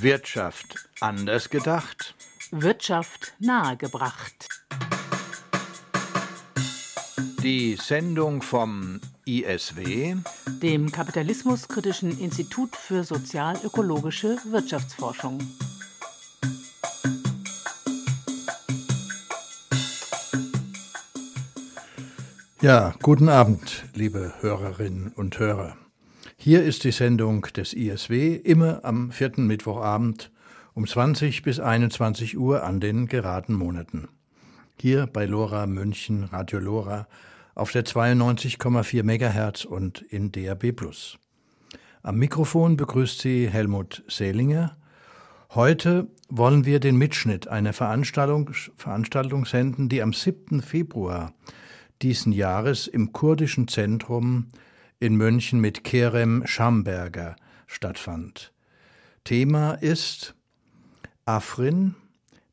Wirtschaft anders gedacht. Wirtschaft nahegebracht. Die Sendung vom ISW, dem Kapitalismuskritischen Institut für sozial-ökologische Wirtschaftsforschung. Ja, guten Abend, liebe Hörerinnen und Hörer. Hier ist die Sendung des ISW immer am vierten Mittwochabend um 20 bis 21 Uhr an den geraden Monaten. Hier bei Lora München, Radio Lora auf der 92,4 MHz und in DAB+. Am Mikrofon begrüßt Sie Helmut Seelinger. Heute wollen wir den Mitschnitt einer Veranstaltung, Veranstaltung senden, die am 7. Februar diesen Jahres im kurdischen Zentrum in München mit Kerem Schamberger stattfand. Thema ist Afrin,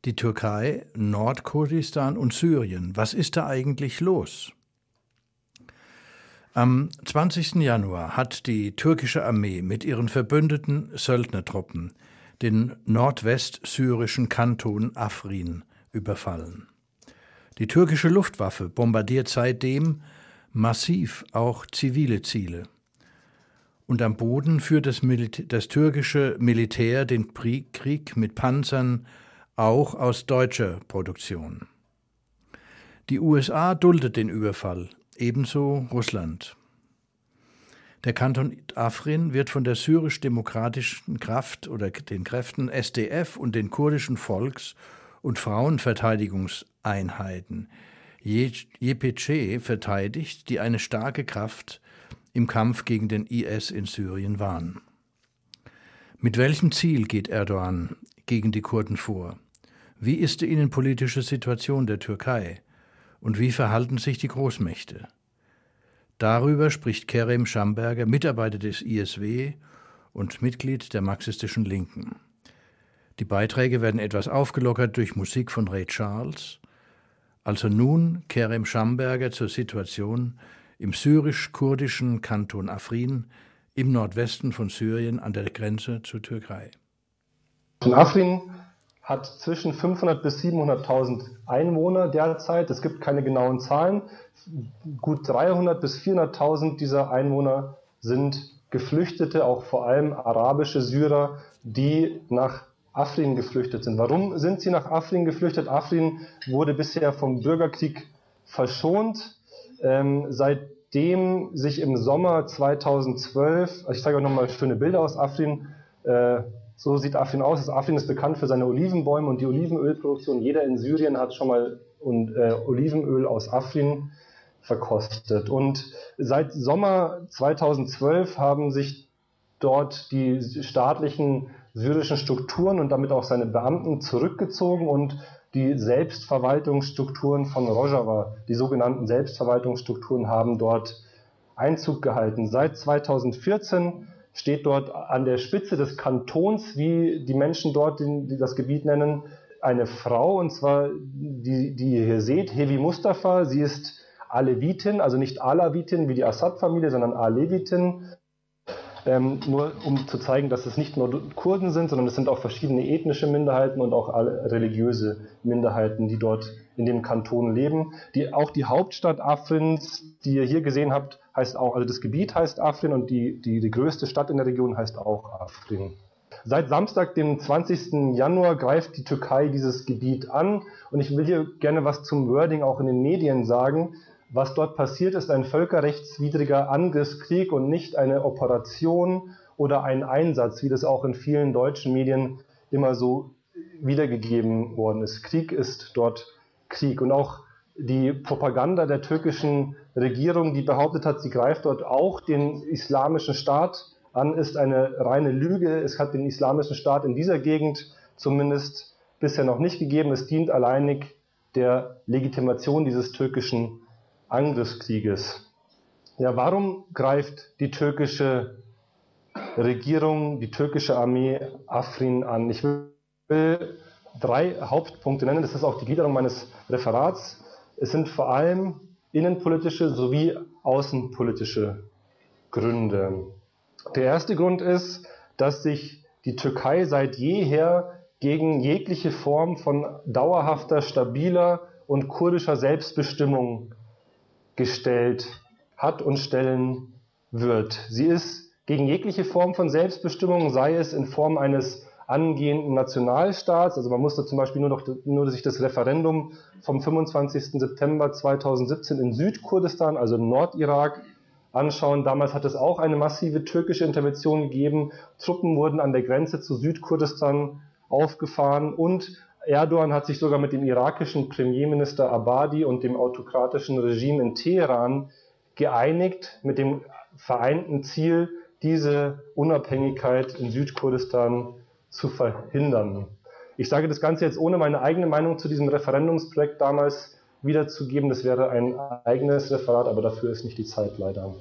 die Türkei, Nordkurdistan und Syrien. Was ist da eigentlich los? Am 20. Januar hat die türkische Armee mit ihren verbündeten Söldnertruppen den nordwestsyrischen Kanton Afrin überfallen. Die türkische Luftwaffe bombardiert seitdem massiv auch zivile Ziele. Und am Boden führt das, das, türkische Militär den Krieg mit Panzern auch aus deutscher Produktion. Die USA duldet den Überfall, ebenso Russland. Der Kanton Afrin wird von der syrisch-demokratischen Kraft oder den Kräften SDF und den kurdischen Volks- und Frauenverteidigungseinheiten JPC verteidigt, die eine starke Kraft im Kampf gegen den IS in Syrien waren. Mit welchem Ziel geht Erdogan gegen die Kurden vor? Wie ist die innenpolitische Situation der Türkei? Und wie verhalten sich die Großmächte? Darüber spricht Kerem Schamberger, Mitarbeiter des ISW und Mitglied der marxistischen Linken. Die Beiträge werden etwas aufgelockert durch Musik von Ray Charles. Also nun Kerem Schamberger zur Situation im syrisch-kurdischen Kanton Afrin im Nordwesten von Syrien an der Grenze zur Türkei. Afrin hat zwischen 500 bis 700.000 Einwohner derzeit. Es gibt keine genauen Zahlen. Gut 300 bis 400.000 dieser Einwohner sind Geflüchtete, auch vor allem arabische Syrer, die nach Afrin geflüchtet sind. Warum sind sie nach Afrin geflüchtet? Afrin wurde bisher vom Bürgerkrieg verschont. Ähm, seitdem sich im Sommer 2012, also ich zeige euch nochmal schöne Bilder aus Afrin, äh, so sieht Afrin aus. Afrin ist bekannt für seine Olivenbäume und die Olivenölproduktion. Jeder in Syrien hat schon mal und, äh, Olivenöl aus Afrin verkostet. Und seit Sommer 2012 haben sich dort die staatlichen syrischen Strukturen und damit auch seine Beamten zurückgezogen und die Selbstverwaltungsstrukturen von Rojava, die sogenannten Selbstverwaltungsstrukturen, haben dort Einzug gehalten. Seit 2014 steht dort an der Spitze des Kantons, wie die Menschen dort die das Gebiet nennen, eine Frau, und zwar die, die ihr hier seht, Hevi Mustafa. Sie ist Alevitin, also nicht Alavitin wie die Assad-Familie, sondern Alevitin. Ähm, nur um zu zeigen, dass es nicht nur Kurden sind, sondern es sind auch verschiedene ethnische Minderheiten und auch religiöse Minderheiten, die dort in dem Kanton leben. Die, auch die Hauptstadt Afrins, die ihr hier gesehen habt, heißt auch, also das Gebiet heißt Afrin und die, die, die größte Stadt in der Region heißt auch Afrin. Seit Samstag, dem 20. Januar, greift die Türkei dieses Gebiet an und ich will hier gerne was zum Wording auch in den Medien sagen. Was dort passiert, ist ein völkerrechtswidriger Angriffskrieg und nicht eine Operation oder ein Einsatz, wie das auch in vielen deutschen Medien immer so wiedergegeben worden ist. Krieg ist dort Krieg. Und auch die Propaganda der türkischen Regierung, die behauptet hat, sie greift dort auch den islamischen Staat an, ist eine reine Lüge. Es hat den islamischen Staat in dieser Gegend zumindest bisher noch nicht gegeben. Es dient alleinig der Legitimation dieses türkischen Angriffskrieges. Ja, warum greift die türkische Regierung, die türkische Armee Afrin an? Ich will drei Hauptpunkte nennen. Das ist auch die Gliederung meines Referats. Es sind vor allem innenpolitische sowie außenpolitische Gründe. Der erste Grund ist, dass sich die Türkei seit jeher gegen jegliche Form von dauerhafter, stabiler und kurdischer Selbstbestimmung gestellt hat und stellen wird. Sie ist gegen jegliche Form von Selbstbestimmung, sei es in Form eines angehenden Nationalstaats. Also man musste zum Beispiel nur noch nur sich das Referendum vom 25. September 2017 in Südkurdistan, also im Nordirak, anschauen. Damals hat es auch eine massive türkische Intervention gegeben. Truppen wurden an der Grenze zu Südkurdistan aufgefahren und Erdogan hat sich sogar mit dem irakischen Premierminister Abadi und dem autokratischen Regime in Teheran geeinigt mit dem vereinten Ziel, diese Unabhängigkeit in Südkurdistan zu verhindern. Ich sage das Ganze jetzt ohne meine eigene Meinung zu diesem Referendumsprojekt damals wiederzugeben. Das wäre ein eigenes Referat, aber dafür ist nicht die Zeit leider.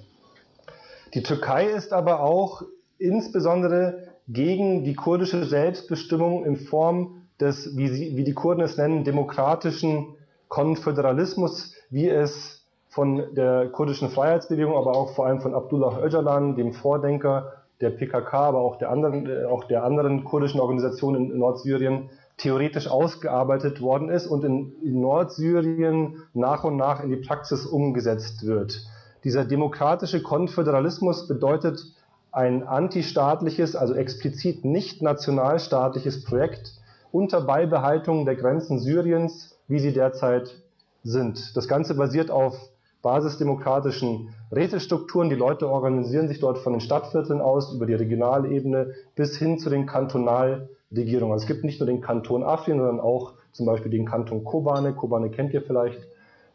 Die Türkei ist aber auch insbesondere gegen die kurdische Selbstbestimmung in Form des, wie, sie, wie die Kurden es nennen, demokratischen Konföderalismus, wie es von der kurdischen Freiheitsbewegung, aber auch vor allem von Abdullah Öcalan, dem Vordenker der PKK, aber auch der anderen, äh, auch der anderen kurdischen Organisationen in Nordsyrien, theoretisch ausgearbeitet worden ist und in, in Nordsyrien nach und nach in die Praxis umgesetzt wird. Dieser demokratische Konföderalismus bedeutet ein antistaatliches, also explizit nicht nationalstaatliches Projekt unter Beibehaltung der Grenzen Syriens, wie sie derzeit sind. Das Ganze basiert auf basisdemokratischen Rätestrukturen. Die Leute organisieren sich dort von den Stadtvierteln aus über die Regionalebene bis hin zu den Kantonalregierungen. Also es gibt nicht nur den Kanton Afrin, sondern auch zum Beispiel den Kanton Kobane. Kobane kennt ihr vielleicht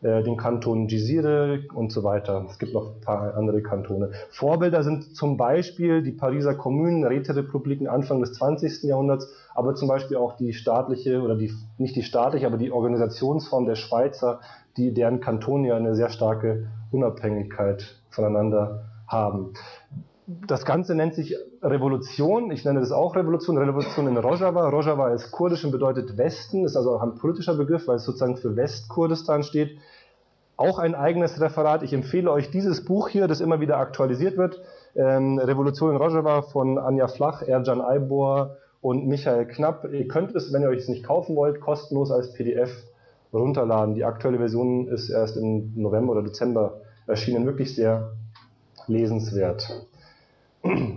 äh, den Kanton Jizire und so weiter. Es gibt noch ein paar andere Kantone. Vorbilder sind zum Beispiel die Pariser Kommunen, Räterepubliken Anfang des 20. Jahrhunderts, aber zum Beispiel auch die staatliche oder die, nicht die staatliche, aber die Organisationsform der Schweizer, die, deren Kantone ja eine sehr starke Unabhängigkeit voneinander haben. Das Ganze nennt sich Revolution. Ich nenne das auch Revolution. Revolution in Rojava. Rojava ist kurdisch und bedeutet Westen, ist also auch ein politischer Begriff, weil es sozusagen für Westkurdistan steht. Auch ein eigenes Referat. Ich empfehle euch dieses Buch hier, das immer wieder aktualisiert wird. Ähm, Revolution in Rojava von Anja Flach, Erjan Aybor und Michael Knapp. Ihr könnt es, wenn ihr euch es nicht kaufen wollt, kostenlos als PDF runterladen. Die aktuelle Version ist erst im November oder Dezember erschienen. Wirklich sehr lesenswert.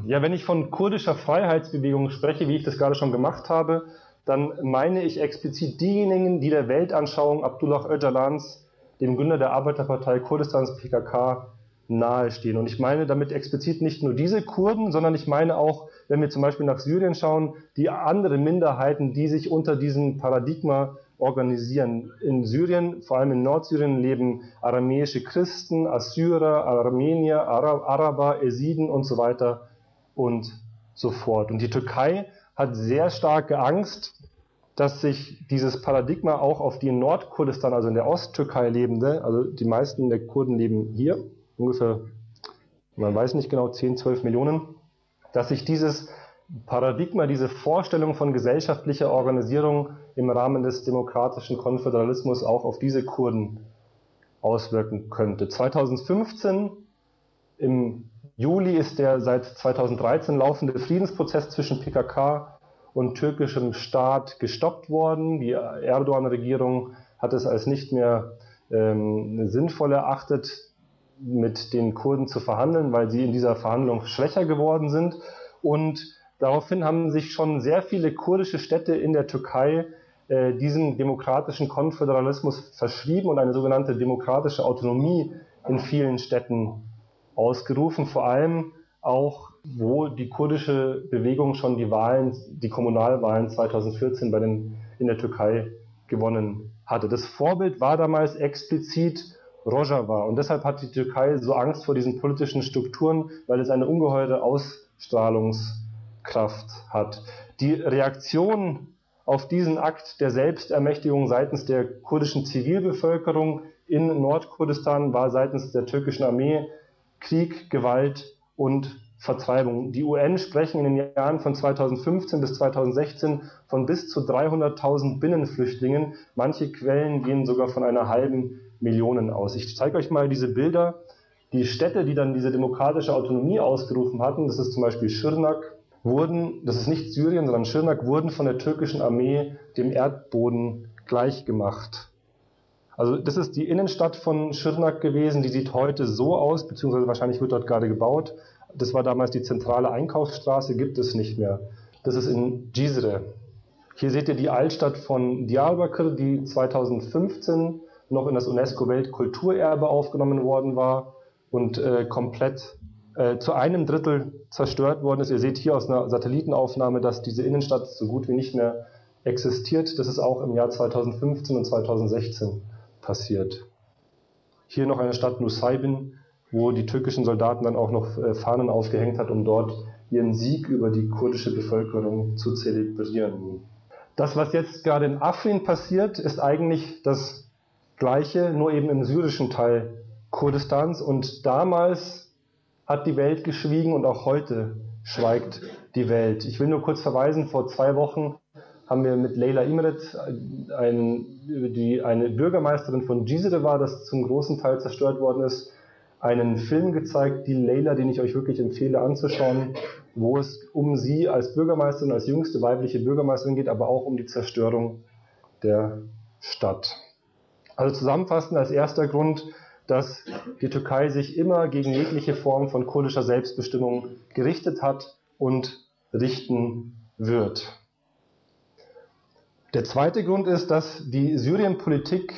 Ja, wenn ich von kurdischer Freiheitsbewegung spreche, wie ich das gerade schon gemacht habe, dann meine ich explizit diejenigen, die der Weltanschauung Abdullah Öcalans, dem Gründer der Arbeiterpartei Kurdistans PKK, nahestehen. Und ich meine damit explizit nicht nur diese Kurden, sondern ich meine auch, wenn wir zum Beispiel nach Syrien schauen, die anderen Minderheiten, die sich unter diesem Paradigma organisieren. In Syrien, vor allem in Nordsyrien, leben aramäische Christen, Assyrer, Armenier, Araber, Esiden und so weiter und so fort. Und die Türkei hat sehr starke Angst, dass sich dieses Paradigma auch auf die in Nordkurdistan, also in der Osttürkei lebende, also die meisten der Kurden leben hier, ungefähr, man weiß nicht genau, 10, 12 Millionen, dass sich dieses Paradigma, diese Vorstellung von gesellschaftlicher Organisierung im Rahmen des demokratischen Konföderalismus auch auf diese Kurden auswirken könnte. 2015 im Juli ist der seit 2013 laufende Friedensprozess zwischen PKK und türkischem Staat gestoppt worden. Die Erdogan-Regierung hat es als nicht mehr ähm, sinnvoll erachtet, mit den Kurden zu verhandeln, weil sie in dieser Verhandlung schwächer geworden sind. Und Daraufhin haben sich schon sehr viele kurdische Städte in der Türkei äh, diesem demokratischen Konföderalismus verschrieben und eine sogenannte demokratische Autonomie in vielen Städten ausgerufen, vor allem auch, wo die kurdische Bewegung schon die Wahlen, die Kommunalwahlen 2014 bei den, in der Türkei gewonnen hatte. Das Vorbild war damals explizit Rojava und deshalb hat die Türkei so Angst vor diesen politischen Strukturen, weil es eine ungeheure Ausstrahlungs Kraft hat. Die Reaktion auf diesen Akt der Selbstermächtigung seitens der kurdischen Zivilbevölkerung in Nordkurdistan war seitens der türkischen Armee Krieg, Gewalt und Vertreibung. Die UN sprechen in den Jahren von 2015 bis 2016 von bis zu 300.000 Binnenflüchtlingen. Manche Quellen gehen sogar von einer halben Million aus. Ich zeige euch mal diese Bilder. Die Städte, die dann diese demokratische Autonomie ausgerufen hatten, das ist zum Beispiel Schirnak, wurden, das ist nicht Syrien, sondern Schirnak, wurden von der türkischen Armee dem Erdboden gleichgemacht. Also das ist die Innenstadt von Schirnak gewesen, die sieht heute so aus, beziehungsweise wahrscheinlich wird dort gerade gebaut. Das war damals die zentrale Einkaufsstraße, gibt es nicht mehr. Das ist in Cizre. Hier seht ihr die Altstadt von Diyarbakir, die 2015 noch in das UNESCO-Weltkulturerbe aufgenommen worden war und äh, komplett äh, zu einem Drittel zerstört worden ist. Ihr seht hier aus einer Satellitenaufnahme, dass diese Innenstadt so gut wie nicht mehr existiert. Das ist auch im Jahr 2015 und 2016 passiert. Hier noch eine Stadt Nusaybin, wo die türkischen Soldaten dann auch noch äh, Fahnen aufgehängt hat, um dort ihren Sieg über die kurdische Bevölkerung zu zelebrieren. Das, was jetzt gerade in Afrin passiert, ist eigentlich das Gleiche, nur eben im syrischen Teil Kurdistans. Und damals hat die Welt geschwiegen und auch heute schweigt die Welt. Ich will nur kurz verweisen, vor zwei Wochen haben wir mit Leila Imret, ein, die eine Bürgermeisterin von Cizre war, das zum großen Teil zerstört worden ist, einen Film gezeigt, die Leila, den ich euch wirklich empfehle anzuschauen, wo es um sie als Bürgermeisterin, als jüngste weibliche Bürgermeisterin geht, aber auch um die Zerstörung der Stadt. Also zusammenfassend als erster Grund, dass die Türkei sich immer gegen jegliche Form von kurdischer Selbstbestimmung gerichtet hat und richten wird. Der zweite Grund ist, dass die Syrienpolitik,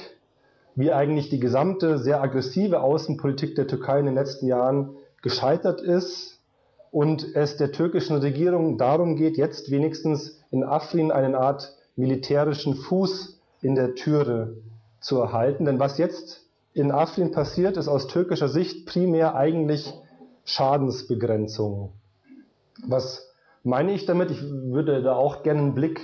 wie eigentlich die gesamte sehr aggressive Außenpolitik der Türkei in den letzten Jahren, gescheitert ist und es der türkischen Regierung darum geht, jetzt wenigstens in Afrin eine Art militärischen Fuß in der Türe zu erhalten. Denn was jetzt in Afrin passiert, ist aus türkischer Sicht primär eigentlich Schadensbegrenzung. Was meine ich damit? Ich würde da auch gerne einen Blick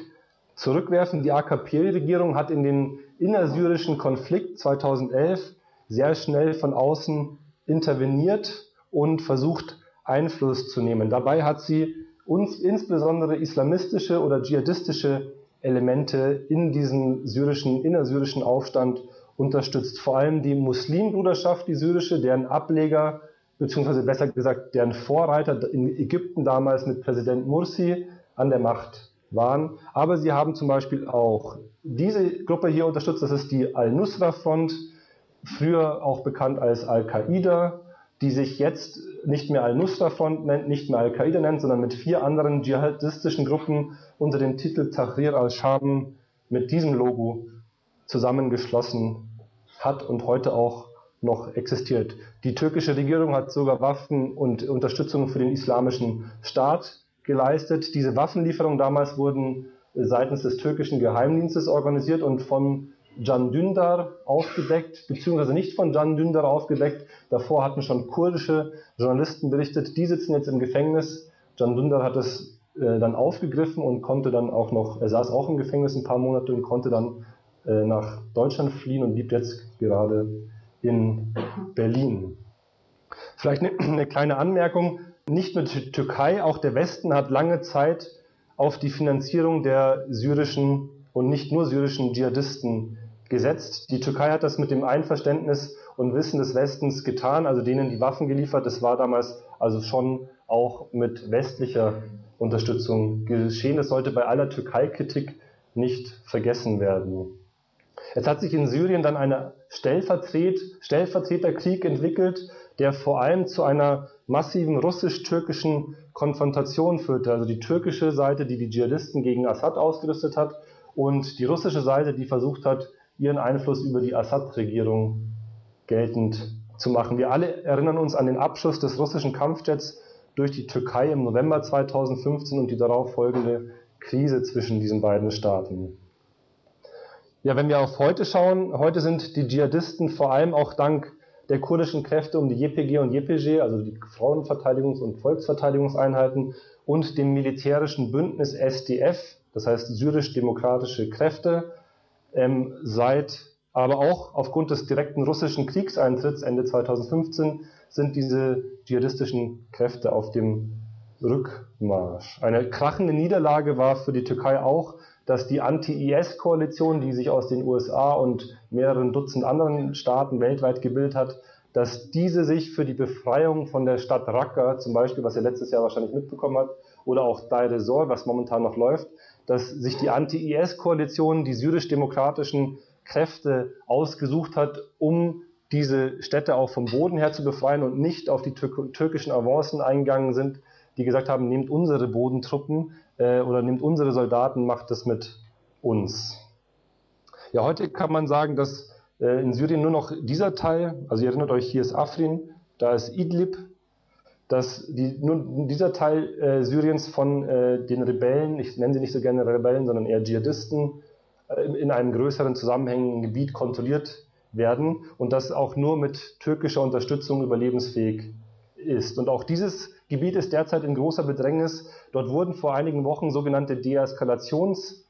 zurückwerfen. Die AKP-Regierung hat in den innersyrischen Konflikt 2011 sehr schnell von außen interveniert und versucht, Einfluss zu nehmen. Dabei hat sie uns insbesondere islamistische oder dschihadistische Elemente in diesem syrischen, innersyrischen Aufstand unterstützt. Vor allem die Muslimbruderschaft, die syrische, deren Ableger, beziehungsweise besser gesagt, deren Vorreiter in Ägypten damals mit Präsident Mursi an der Macht waren. Aber sie haben zum Beispiel auch diese Gruppe hier unterstützt, das ist die Al-Nusra-Front, früher auch bekannt als Al-Qaida, die sich jetzt nicht mehr Al-Nusra-Front nennt, nicht mehr Al-Qaida nennt, sondern mit vier anderen dschihadistischen Gruppen unter dem Titel Tahrir al-Sham mit diesem Logo zusammengeschlossen hat und heute auch noch existiert. Die türkische Regierung hat sogar Waffen und Unterstützung für den islamischen Staat geleistet. Diese Waffenlieferungen damals wurden seitens des türkischen Geheimdienstes organisiert und von Can Dündar aufgedeckt, beziehungsweise nicht von Can Dündar aufgedeckt. Davor hatten schon kurdische Journalisten berichtet, die sitzen jetzt im Gefängnis. Can Dündar hat es äh, dann aufgegriffen und konnte dann auch noch, er saß auch im Gefängnis ein paar Monate und konnte dann äh, nach Deutschland fliehen und lebt jetzt gerade in Berlin. Vielleicht eine, eine kleine Anmerkung. Nicht nur die Türkei, auch der Westen hat lange Zeit auf die Finanzierung der syrischen und nicht nur syrischen Dschihadisten gesetzt. Die Türkei hat das mit dem Einverständnis und Wissen des Westens getan, also denen die Waffen geliefert. Das war damals also schon auch mit westlicher Unterstützung geschehen. Das sollte bei aller Türkei-Kritik nicht vergessen werden. Es hat sich in Syrien dann ein Stellvertret, Stellvertreterkrieg entwickelt, der vor allem zu einer massiven russisch-türkischen Konfrontation führte. Also die türkische Seite, die die Dschihadisten gegen Assad ausgerüstet hat, und die russische Seite, die versucht hat, ihren Einfluss über die Assad-Regierung geltend zu machen. Wir alle erinnern uns an den Abschuss des russischen Kampfjets durch die Türkei im November 2015 und die darauf folgende Krise zwischen diesen beiden Staaten. Ja, wenn wir auf heute schauen, heute sind die Dschihadisten vor allem auch dank der kurdischen Kräfte um die JPG und JPG, also die Frauenverteidigungs- und Volksverteidigungseinheiten und dem militärischen Bündnis SDF, das heißt syrisch-demokratische Kräfte, ähm, seit aber auch aufgrund des direkten russischen Kriegseintritts Ende 2015 sind diese dschihadistischen Kräfte auf dem Rückmarsch. Eine krachende Niederlage war für die Türkei auch, dass die Anti-IS-Koalition, die sich aus den USA und mehreren Dutzend anderen Staaten weltweit gebildet hat, dass diese sich für die Befreiung von der Stadt Raqqa, zum Beispiel, was ihr letztes Jahr wahrscheinlich mitbekommen habt, oder auch Deir Zor, was momentan noch läuft, dass sich die Anti-IS-Koalition die syrisch-demokratischen Kräfte ausgesucht hat, um diese Städte auch vom Boden her zu befreien und nicht auf die tür türkischen Avancen eingegangen sind, die gesagt haben, nehmt unsere Bodentruppen äh, oder nehmt unsere Soldaten, macht das mit uns. Ja, heute kann man sagen, dass äh, in Syrien nur noch dieser Teil, also ihr erinnert euch, hier ist Afrin, da ist Idlib, dass die, nur dieser Teil äh, Syriens von äh, den Rebellen, ich nenne sie nicht so gerne Rebellen, sondern eher Dschihadisten, äh, in einem größeren zusammenhängenden Gebiet kontrolliert werden und das auch nur mit türkischer Unterstützung überlebensfähig ist. Und auch dieses Gebiet ist derzeit in großer Bedrängnis. Dort wurden vor einigen Wochen sogenannte Deeskalations-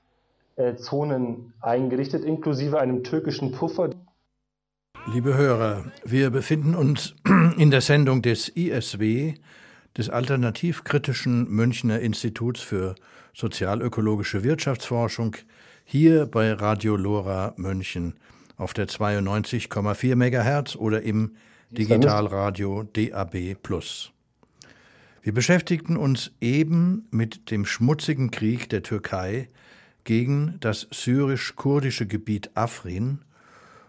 Zonen eingerichtet, inklusive einem türkischen Puffer. Liebe Hörer, wir befinden uns in der Sendung des ISW, des Alternativkritischen Münchner Instituts für sozialökologische Wirtschaftsforschung, hier bei Radio Lora München auf der 92,4 MHz oder im Digitalradio DAB+. Wir beschäftigten uns eben mit dem schmutzigen Krieg der Türkei gegen das syrisch-kurdische Gebiet Afrin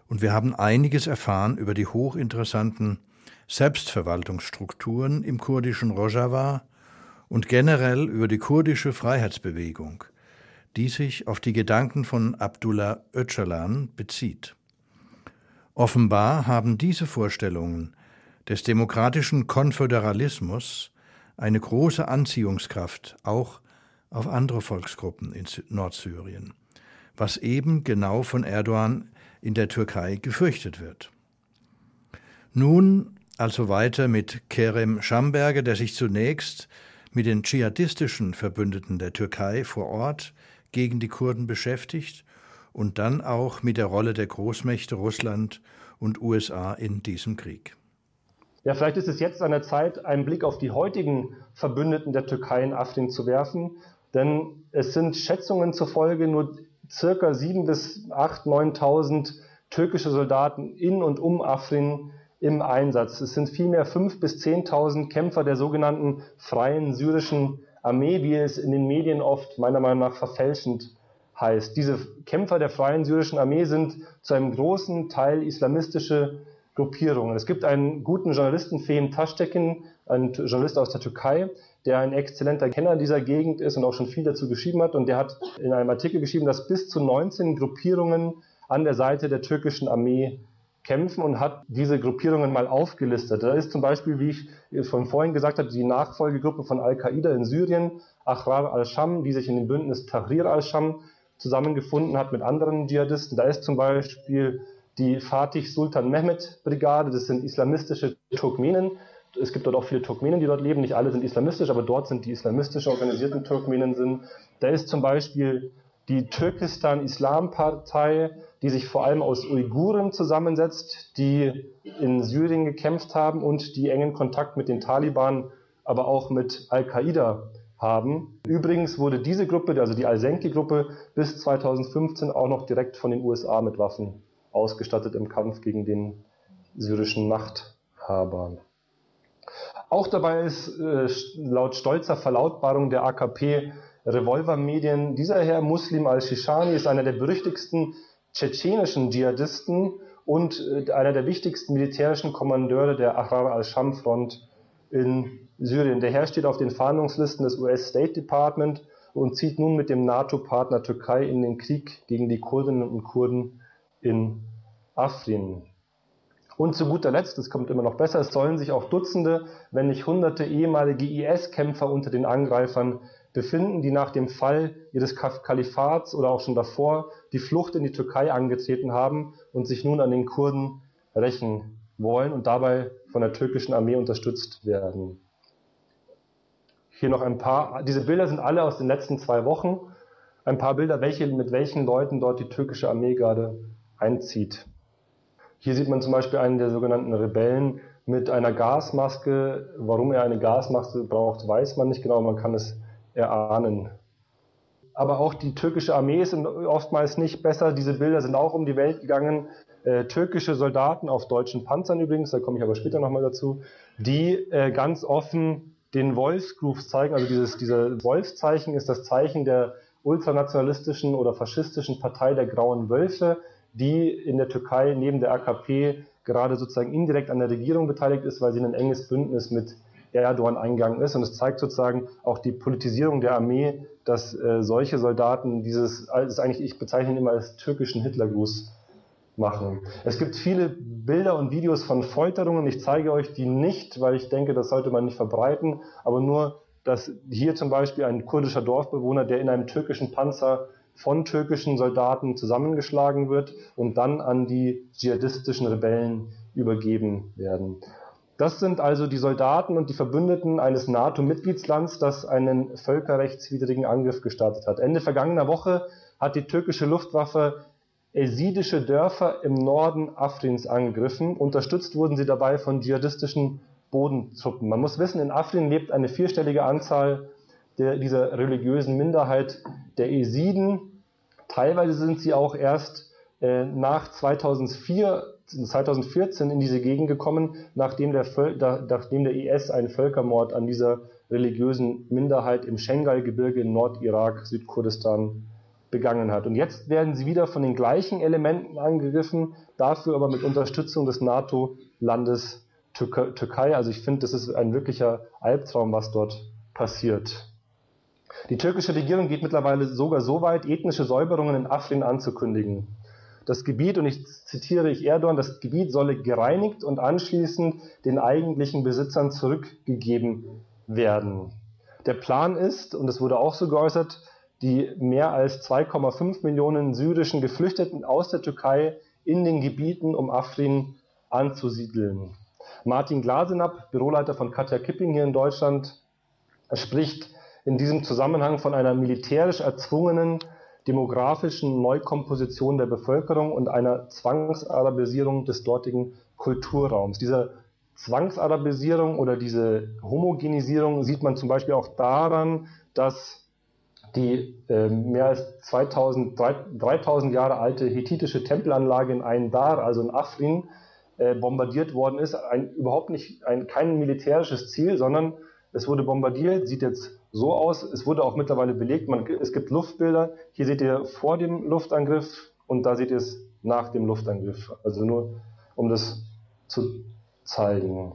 und wir haben einiges erfahren über die hochinteressanten Selbstverwaltungsstrukturen im kurdischen Rojava und generell über die kurdische Freiheitsbewegung, die sich auf die Gedanken von Abdullah Öcalan bezieht. Offenbar haben diese Vorstellungen des demokratischen Konföderalismus eine große Anziehungskraft auch auf andere Volksgruppen in Nordsyrien, was eben genau von Erdogan in der Türkei gefürchtet wird. Nun also weiter mit Kerem Schamberger, der sich zunächst mit den dschihadistischen Verbündeten der Türkei vor Ort gegen die Kurden beschäftigt und dann auch mit der Rolle der Großmächte Russland und USA in diesem Krieg. Ja, vielleicht ist es jetzt an der Zeit, einen Blick auf die heutigen Verbündeten der Türkei in Afrin zu werfen denn es sind Schätzungen zufolge nur circa 7.000 bis 8.000, 9.000 türkische Soldaten in und um Afrin im Einsatz. Es sind vielmehr 5.000 bis 10.000 Kämpfer der sogenannten Freien Syrischen Armee, wie es in den Medien oft meiner Meinung nach verfälschend heißt. Diese Kämpfer der Freien Syrischen Armee sind zu einem großen Teil islamistische Gruppierungen. Es gibt einen guten Journalisten, Fehim Taschtekin, ein Journalist aus der Türkei, der ein exzellenter Kenner dieser Gegend ist und auch schon viel dazu geschrieben hat. Und der hat in einem Artikel geschrieben, dass bis zu 19 Gruppierungen an der Seite der türkischen Armee kämpfen und hat diese Gruppierungen mal aufgelistet. Da ist zum Beispiel, wie ich von vorhin gesagt habe, die Nachfolgegruppe von Al-Qaida in Syrien, Ahrar al-Sham, die sich in dem Bündnis Tahrir al-Sham zusammengefunden hat mit anderen Dschihadisten. Da ist zum Beispiel die Fatih Sultan Mehmet Brigade, das sind islamistische Turkmenen, es gibt dort auch viele Turkmenen, die dort leben. Nicht alle sind islamistisch, aber dort sind die islamistisch organisierten Turkmenen sind. Da ist zum Beispiel die Türkistan-Islam-Partei, die sich vor allem aus Uiguren zusammensetzt, die in Syrien gekämpft haben und die engen Kontakt mit den Taliban, aber auch mit Al-Qaida haben. Übrigens wurde diese Gruppe, also die Al-Senki-Gruppe, bis 2015 auch noch direkt von den USA mit Waffen ausgestattet im Kampf gegen den syrischen Machthabern. Auch dabei ist äh, laut stolzer Verlautbarung der AKP Revolvermedien, dieser Herr Muslim al-Shishani ist einer der berüchtigsten tschetschenischen Dschihadisten und äh, einer der wichtigsten militärischen Kommandeure der Ahrar al-Sham-Front in Syrien. Der Herr steht auf den Fahndungslisten des US State Department und zieht nun mit dem NATO-Partner Türkei in den Krieg gegen die Kurdinnen und Kurden in Afrin. Und zu guter Letzt, es kommt immer noch besser, es sollen sich auch Dutzende, wenn nicht hunderte ehemalige IS-Kämpfer unter den Angreifern befinden, die nach dem Fall ihres Kalifats oder auch schon davor die Flucht in die Türkei angetreten haben und sich nun an den Kurden rächen wollen und dabei von der türkischen Armee unterstützt werden. Hier noch ein paar, diese Bilder sind alle aus den letzten zwei Wochen. Ein paar Bilder, welche, mit welchen Leuten dort die türkische Armee gerade einzieht. Hier sieht man zum Beispiel einen der sogenannten Rebellen mit einer Gasmaske. Warum er eine Gasmaske braucht, weiß man nicht genau, man kann es erahnen. Aber auch die türkische Armee ist oftmals nicht besser. Diese Bilder sind auch um die Welt gegangen. Äh, türkische Soldaten auf deutschen Panzern übrigens, da komme ich aber später nochmal dazu, die äh, ganz offen den Wolfsgrooves zeigen. Also dieses, dieser Wolfszeichen ist das Zeichen der ultranationalistischen oder faschistischen Partei der Grauen Wölfe, die in der Türkei neben der AKP gerade sozusagen indirekt an der Regierung beteiligt ist, weil sie in ein enges Bündnis mit Erdogan eingegangen ist. Und es zeigt sozusagen auch die Politisierung der Armee, dass äh, solche Soldaten dieses, das eigentlich, ich bezeichne ihn immer als türkischen Hitlergruß machen. Es gibt viele Bilder und Videos von Folterungen. Ich zeige euch die nicht, weil ich denke, das sollte man nicht verbreiten, aber nur, dass hier zum Beispiel ein kurdischer Dorfbewohner, der in einem türkischen Panzer von türkischen Soldaten zusammengeschlagen wird und dann an die dschihadistischen Rebellen übergeben werden. Das sind also die Soldaten und die Verbündeten eines NATO-Mitgliedslands, das einen völkerrechtswidrigen Angriff gestartet hat. Ende vergangener Woche hat die türkische Luftwaffe esidische Dörfer im Norden Afrins angegriffen. Unterstützt wurden sie dabei von dschihadistischen Bodentruppen. Man muss wissen, in Afrin lebt eine vierstellige Anzahl der, dieser religiösen Minderheit der Esiden. Teilweise sind sie auch erst äh, nach 2004, 2014 in diese Gegend gekommen, nachdem der, nachdem der IS einen Völkermord an dieser religiösen Minderheit im Schengal-Gebirge in Nordirak, Südkurdistan begangen hat. Und jetzt werden sie wieder von den gleichen Elementen angegriffen, dafür aber mit Unterstützung des NATO-Landes Türkei. Also ich finde, das ist ein wirklicher Albtraum, was dort passiert. Die türkische Regierung geht mittlerweile sogar so weit, ethnische Säuberungen in Afrin anzukündigen. Das Gebiet, und ich zitiere ich Erdogan, das Gebiet solle gereinigt und anschließend den eigentlichen Besitzern zurückgegeben werden. Der Plan ist, und es wurde auch so geäußert, die mehr als 2,5 Millionen syrischen Geflüchteten aus der Türkei in den Gebieten um Afrin anzusiedeln. Martin Glasenapp, Büroleiter von Katja Kipping hier in Deutschland, spricht in diesem Zusammenhang von einer militärisch erzwungenen demografischen Neukomposition der Bevölkerung und einer Zwangsarabisierung des dortigen Kulturraums. Diese Zwangsarabisierung oder diese Homogenisierung sieht man zum Beispiel auch daran, dass die äh, mehr als 2000, 3000 Jahre alte hethitische Tempelanlage in Ain-Dar, also in Afrin, äh, bombardiert worden ist. Ein, überhaupt nicht ein, kein militärisches Ziel, sondern es wurde bombardiert, sieht jetzt so aus. Es wurde auch mittlerweile belegt. Man, es gibt Luftbilder. Hier seht ihr vor dem Luftangriff und da seht ihr es nach dem Luftangriff. Also nur, um das zu zeigen.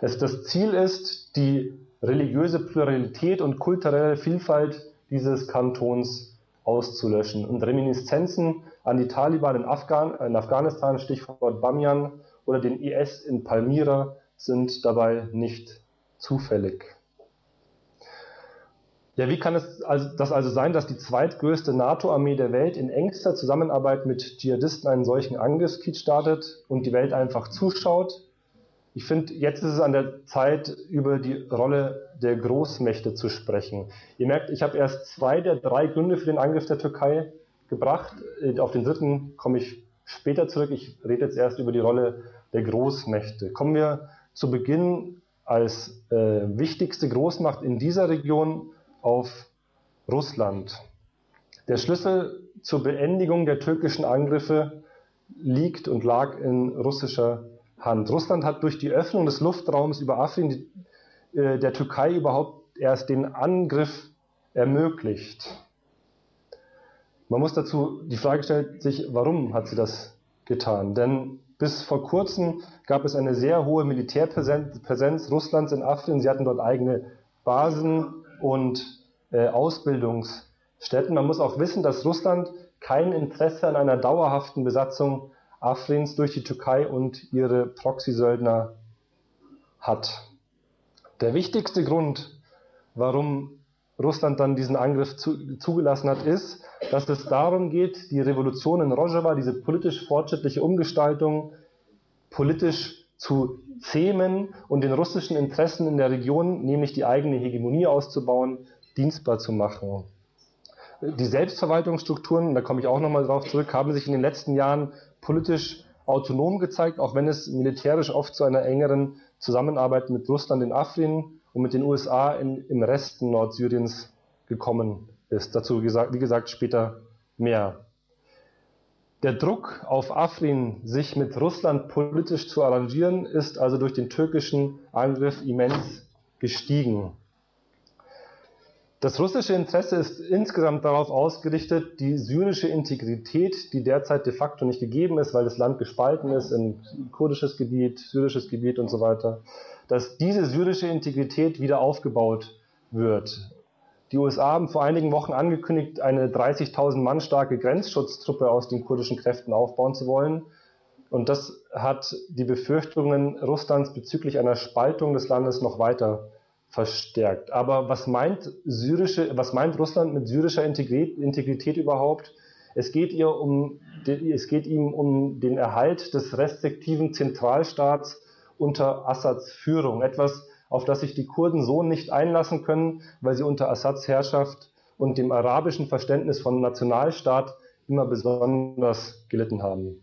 Es, das Ziel ist, die religiöse Pluralität und kulturelle Vielfalt dieses Kantons auszulöschen. Und Reminiszenzen an die Taliban in, Afghan, in Afghanistan, Stichwort Bamiyan, oder den IS in Palmyra sind dabei nicht zufällig. Ja, wie kann es also, das also sein, dass die zweitgrößte NATO-Armee der Welt in engster Zusammenarbeit mit Dschihadisten einen solchen Angriffskrieg startet und die Welt einfach zuschaut ich finde, jetzt ist es an der Zeit, über die Rolle der Großmächte zu sprechen. Ihr merkt, ich habe erst zwei der drei Gründe für den Angriff der Türkei gebracht. Auf den dritten komme ich später zurück. Ich rede jetzt erst über die Rolle der Großmächte. Kommen wir zu Beginn als äh, wichtigste Großmacht in dieser Region auf Russland. Der Schlüssel zur Beendigung der türkischen Angriffe liegt und lag in russischer Hand. Russland hat durch die Öffnung des Luftraums über Afrin die, äh, der Türkei überhaupt erst den Angriff ermöglicht. Man muss dazu die Frage stellen sich, warum hat sie das getan? Denn bis vor kurzem gab es eine sehr hohe Militärpräsenz Russlands in Afrin. Sie hatten dort eigene Basen und äh, Ausbildungsstätten. Man muss auch wissen, dass Russland kein Interesse an einer dauerhaften Besatzung Afrins durch die Türkei und ihre Proxy-Söldner hat. Der wichtigste Grund, warum Russland dann diesen Angriff zu, zugelassen hat, ist, dass es darum geht, die Revolution in Rojava, diese politisch fortschrittliche Umgestaltung, politisch zu zähmen und den russischen Interessen in der Region, nämlich die eigene Hegemonie auszubauen, dienstbar zu machen. Die Selbstverwaltungsstrukturen, da komme ich auch nochmal drauf zurück, haben sich in den letzten Jahren politisch autonom gezeigt, auch wenn es militärisch oft zu einer engeren Zusammenarbeit mit Russland in Afrin und mit den USA in, im Resten Nordsyriens gekommen ist. Dazu, wie gesagt, später mehr. Der Druck auf Afrin, sich mit Russland politisch zu arrangieren, ist also durch den türkischen Angriff immens gestiegen. Das russische Interesse ist insgesamt darauf ausgerichtet, die syrische Integrität, die derzeit de facto nicht gegeben ist, weil das Land gespalten ist in kurdisches Gebiet, syrisches Gebiet und so weiter, dass diese syrische Integrität wieder aufgebaut wird. Die USA haben vor einigen Wochen angekündigt, eine 30.000 Mann starke Grenzschutztruppe aus den kurdischen Kräften aufbauen zu wollen. Und das hat die Befürchtungen Russlands bezüglich einer Spaltung des Landes noch weiter verstärkt. Aber was meint syrische, was meint Russland mit syrischer Integrität überhaupt? Es geht ihr um, es geht ihm um den Erhalt des restriktiven Zentralstaats unter Assads Führung. Etwas, auf das sich die Kurden so nicht einlassen können, weil sie unter Assads Herrschaft und dem arabischen Verständnis von Nationalstaat immer besonders gelitten haben.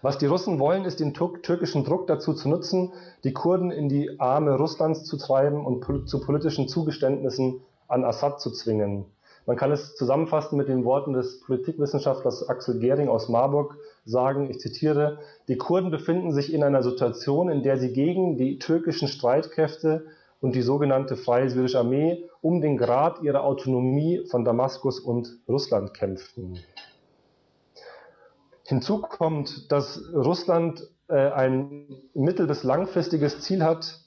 Was die Russen wollen, ist den türkischen Druck dazu zu nutzen, die Kurden in die Arme Russlands zu treiben und zu politischen Zugeständnissen an Assad zu zwingen. Man kann es zusammenfassen mit den Worten des Politikwissenschaftlers Axel Gering aus Marburg sagen, ich zitiere, die Kurden befinden sich in einer Situation, in der sie gegen die türkischen Streitkräfte und die sogenannte Freie Syrische Armee um den Grad ihrer Autonomie von Damaskus und Russland kämpften. Hinzu kommt, dass Russland äh, ein mittel- bis langfristiges Ziel hat,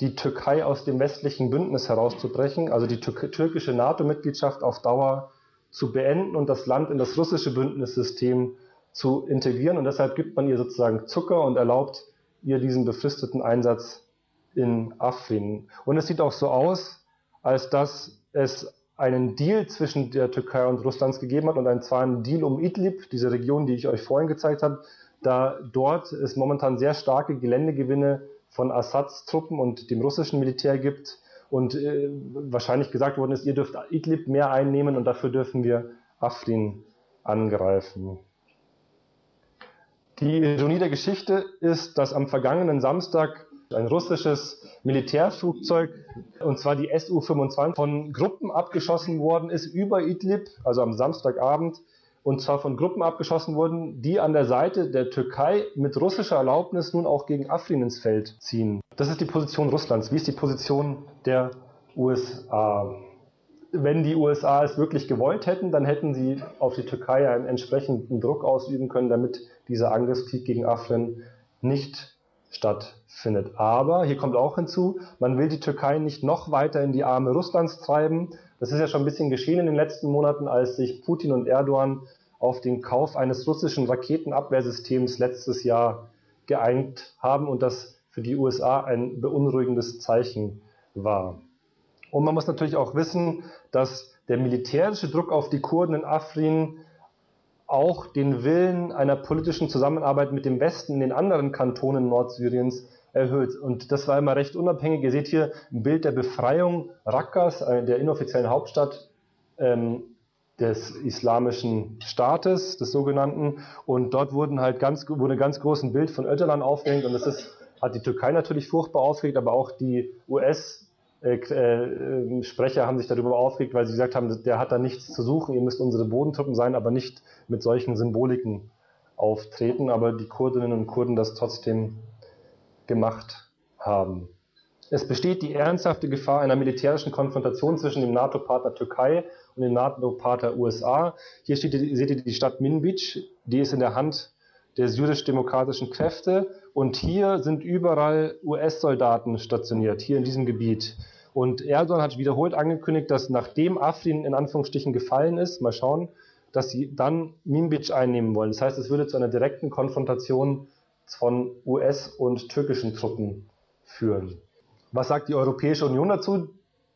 die Türkei aus dem westlichen Bündnis herauszubrechen, also die tür türkische NATO-Mitgliedschaft auf Dauer zu beenden und das Land in das russische Bündnissystem zu integrieren. Und deshalb gibt man ihr sozusagen Zucker und erlaubt ihr diesen befristeten Einsatz in Afrin. Und es sieht auch so aus, als dass es einen Deal zwischen der Türkei und Russlands gegeben hat und ein, zwar einen Deal um Idlib, diese Region, die ich euch vorhin gezeigt habe, da dort es momentan sehr starke Geländegewinne von Assads Truppen und dem russischen Militär gibt und äh, wahrscheinlich gesagt worden ist, ihr dürft Idlib mehr einnehmen und dafür dürfen wir Afrin angreifen. Die Ironie der Geschichte ist, dass am vergangenen Samstag ein russisches Militärflugzeug, und zwar die Su-25, von Gruppen abgeschossen worden ist über Idlib, also am Samstagabend, und zwar von Gruppen abgeschossen wurden, die an der Seite der Türkei mit russischer Erlaubnis nun auch gegen Afrin ins Feld ziehen. Das ist die Position Russlands. Wie ist die Position der USA? Wenn die USA es wirklich gewollt hätten, dann hätten sie auf die Türkei einen entsprechenden Druck ausüben können, damit dieser Angriffskrieg gegen Afrin nicht stattfindet. Aber hier kommt auch hinzu, man will die Türkei nicht noch weiter in die Arme Russlands treiben. Das ist ja schon ein bisschen geschehen in den letzten Monaten, als sich Putin und Erdogan auf den Kauf eines russischen Raketenabwehrsystems letztes Jahr geeinigt haben und das für die USA ein beunruhigendes Zeichen war. Und man muss natürlich auch wissen, dass der militärische Druck auf die Kurden in Afrin auch den Willen einer politischen Zusammenarbeit mit dem Westen in den anderen Kantonen Nordsyriens erhöht. Und das war immer recht unabhängig. Ihr seht hier ein Bild der Befreiung Rakkas, äh, der inoffiziellen Hauptstadt ähm, des islamischen Staates, des sogenannten. Und dort wurden halt ganz, wurde ein ganz großes Bild von Öcalan aufgehängt. Und das ist, hat die Türkei natürlich furchtbar aufgeregt, aber auch die US- äh, äh, Sprecher haben sich darüber aufgeregt, weil sie gesagt haben, der hat da nichts zu suchen, ihr müsst unsere Bodentruppen sein, aber nicht mit solchen Symboliken auftreten, aber die Kurdinnen und Kurden das trotzdem gemacht haben. Es besteht die ernsthafte Gefahr einer militärischen Konfrontation zwischen dem NATO-Partner Türkei und dem NATO-Partner USA. Hier steht, seht ihr die Stadt Minbic, die ist in der Hand der syrisch-demokratischen Kräfte und hier sind überall US-Soldaten stationiert, hier in diesem Gebiet. Und Erdogan hat wiederholt angekündigt, dass nachdem Afrin in Anführungsstrichen gefallen ist, mal schauen, dass sie dann Minbic einnehmen wollen. Das heißt, es würde zu einer direkten Konfrontation von US- und türkischen Truppen führen. Was sagt die Europäische Union dazu?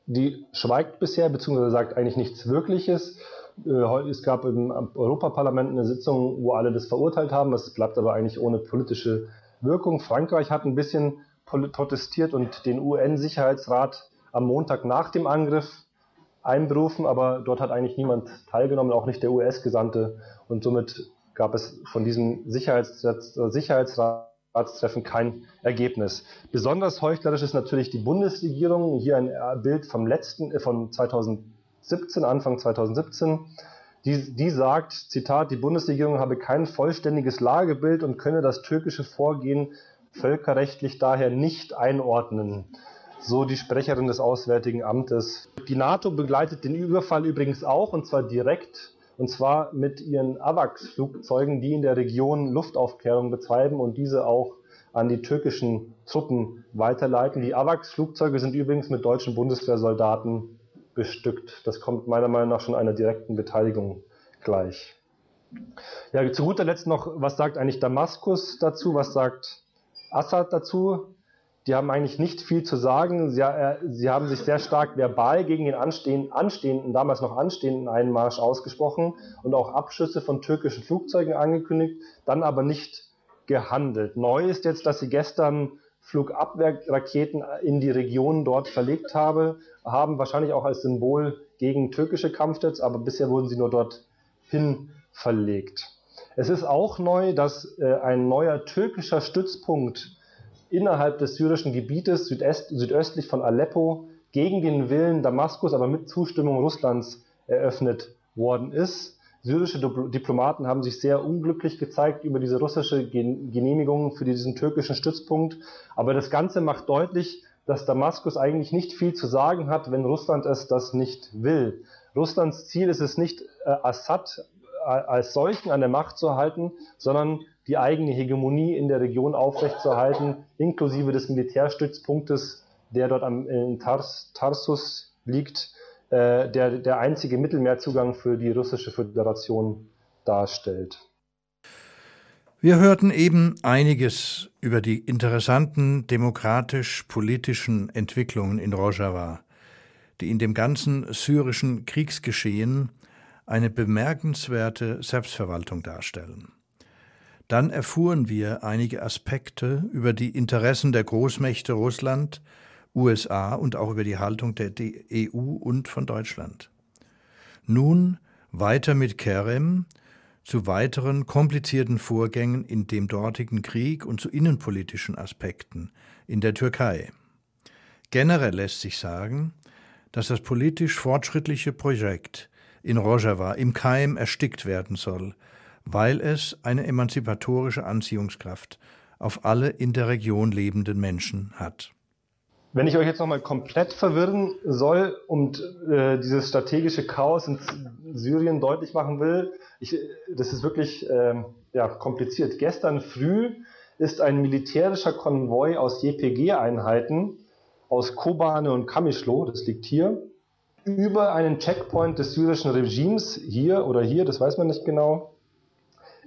Die schweigt bisher, beziehungsweise sagt eigentlich nichts Wirkliches. Äh, es gab im Europaparlament eine Sitzung, wo alle das verurteilt haben. Das bleibt aber eigentlich ohne politische Wirkung. Frankreich hat ein bisschen protestiert und den UN-Sicherheitsrat am Montag nach dem Angriff einberufen, aber dort hat eigentlich niemand teilgenommen, auch nicht der US-Gesandte. Und somit gab es von diesem Sicherheits Sicherheitsratstreffen kein Ergebnis. Besonders heuchlerisch ist natürlich die Bundesregierung. Hier ein Bild vom letzten, äh, von 2017, Anfang 2017. Die, die sagt, Zitat, die Bundesregierung habe kein vollständiges Lagebild und könne das türkische Vorgehen völkerrechtlich daher nicht einordnen. So die Sprecherin des Auswärtigen Amtes. Die NATO begleitet den Überfall übrigens auch, und zwar direkt, und zwar mit ihren AWACS-Flugzeugen, die in der Region Luftaufklärung betreiben und diese auch an die türkischen Truppen weiterleiten. Die AWACS-Flugzeuge sind übrigens mit deutschen Bundeswehrsoldaten bestückt. Das kommt meiner Meinung nach schon einer direkten Beteiligung gleich. Ja, zu guter Letzt noch, was sagt eigentlich Damaskus dazu? Was sagt Assad dazu? Die haben eigentlich nicht viel zu sagen. Sie, äh, sie haben sich sehr stark verbal gegen den anstehenden, anstehenden, damals noch anstehenden Einmarsch ausgesprochen und auch Abschüsse von türkischen Flugzeugen angekündigt, dann aber nicht gehandelt. Neu ist jetzt, dass sie gestern Flugabwehrraketen in die Region dort verlegt habe, haben, wahrscheinlich auch als Symbol gegen türkische Kampfjets, aber bisher wurden sie nur dorthin verlegt. Es ist auch neu, dass äh, ein neuer türkischer Stützpunkt innerhalb des syrischen Gebietes südöst, südöstlich von Aleppo gegen den Willen Damaskus, aber mit Zustimmung Russlands eröffnet worden ist. Syrische Diplomaten haben sich sehr unglücklich gezeigt über diese russische Genehmigung für diesen türkischen Stützpunkt. Aber das Ganze macht deutlich, dass Damaskus eigentlich nicht viel zu sagen hat, wenn Russland es das nicht will. Russlands Ziel ist es nicht, äh, Assad äh, als solchen an der Macht zu halten, sondern die eigene Hegemonie in der Region aufrechtzuerhalten, inklusive des Militärstützpunktes, der dort am, in Tars, Tarsus liegt, äh, der der einzige Mittelmeerzugang für die russische Föderation darstellt. Wir hörten eben einiges über die interessanten demokratisch-politischen Entwicklungen in Rojava, die in dem ganzen syrischen Kriegsgeschehen eine bemerkenswerte Selbstverwaltung darstellen. Dann erfuhren wir einige Aspekte über die Interessen der Großmächte Russland, USA und auch über die Haltung der EU und von Deutschland. Nun weiter mit Kerem zu weiteren komplizierten Vorgängen in dem dortigen Krieg und zu innenpolitischen Aspekten in der Türkei. Generell lässt sich sagen, dass das politisch fortschrittliche Projekt in Rojava im Keim erstickt werden soll, weil es eine emanzipatorische Anziehungskraft auf alle in der Region lebenden Menschen hat. Wenn ich euch jetzt nochmal komplett verwirren soll und äh, dieses strategische Chaos in Syrien deutlich machen will, ich, das ist wirklich äh, ja, kompliziert. Gestern früh ist ein militärischer Konvoi aus JPG-Einheiten aus Kobane und Kamischlo, das liegt hier, über einen Checkpoint des syrischen Regimes, hier oder hier, das weiß man nicht genau,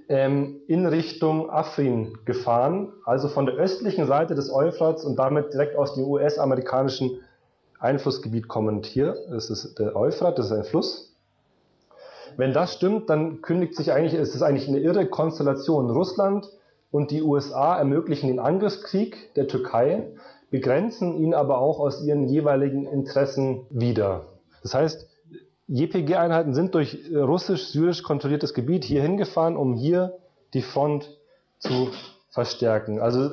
ähm, in Richtung Afrin gefahren, also von der östlichen Seite des Euphrats und damit direkt aus dem US-amerikanischen Einflussgebiet kommend. Hier, das ist der Euphrat, das ist ein Fluss. Wenn das stimmt, dann kündigt sich eigentlich, ist es eigentlich eine irre Konstellation. Russland und die USA ermöglichen den Angriffskrieg der Türkei, begrenzen ihn aber auch aus ihren jeweiligen Interessen wieder. Das heißt, JPG-Einheiten sind durch russisch-syrisch kontrolliertes Gebiet hier hingefahren, um hier die Front zu verstärken. Also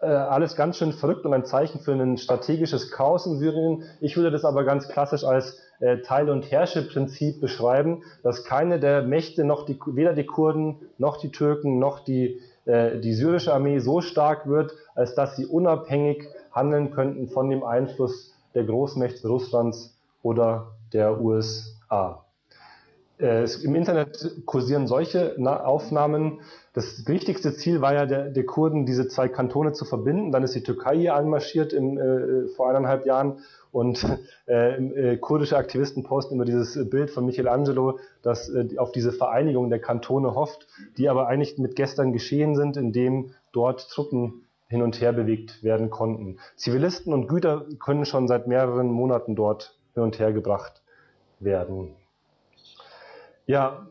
äh, alles ganz schön verrückt und ein Zeichen für ein strategisches Chaos in Syrien. Ich würde das aber ganz klassisch als äh, Teil- und Herrsche-Prinzip beschreiben, dass keine der Mächte, noch die, weder die Kurden, noch die Türken, noch die, äh, die syrische Armee so stark wird, als dass sie unabhängig handeln könnten von dem Einfluss der Großmächte Russlands oder der USA. Äh, Im Internet kursieren solche Aufnahmen. Das wichtigste Ziel war ja der, der, Kurden, diese zwei Kantone zu verbinden. Dann ist die Türkei hier einmarschiert im, äh, vor eineinhalb Jahren und äh, äh, kurdische Aktivisten posten immer dieses Bild von Michelangelo, das äh, auf diese Vereinigung der Kantone hofft, die aber eigentlich mit gestern geschehen sind, indem dort Truppen hin und her bewegt werden konnten. Zivilisten und Güter können schon seit mehreren Monaten dort hin und her gebracht werden. Ja,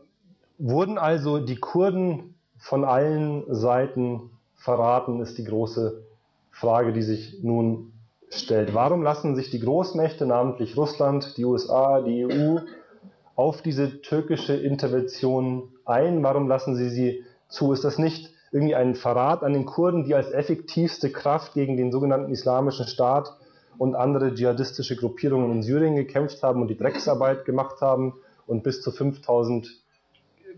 wurden also die Kurden von allen Seiten verraten, ist die große Frage, die sich nun stellt. Warum lassen sich die Großmächte, namentlich Russland, die USA, die EU, auf diese türkische Intervention ein? Warum lassen sie sie zu? Ist das nicht irgendwie ein Verrat an den Kurden, die als effektivste Kraft gegen den sogenannten Islamischen Staat und andere dschihadistische Gruppierungen in Syrien gekämpft haben und die Drecksarbeit gemacht haben und bis zu 5000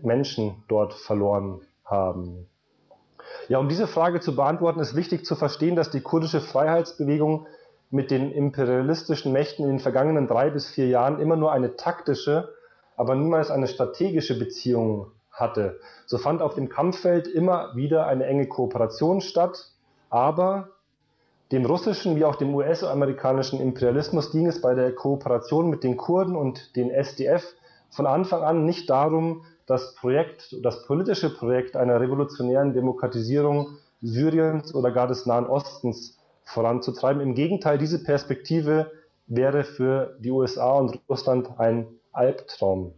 Menschen dort verloren haben. Ja, um diese Frage zu beantworten, ist wichtig zu verstehen, dass die kurdische Freiheitsbewegung mit den imperialistischen Mächten in den vergangenen drei bis vier Jahren immer nur eine taktische, aber niemals eine strategische Beziehung hatte. So fand auf dem Kampffeld immer wieder eine enge Kooperation statt, aber dem russischen wie auch dem US-amerikanischen Imperialismus ging es bei der Kooperation mit den Kurden und den SDF von Anfang an nicht darum, das Projekt, das politische Projekt einer revolutionären Demokratisierung Syriens oder gar des Nahen Ostens voranzutreiben. Im Gegenteil, diese Perspektive wäre für die USA und Russland ein Albtraum.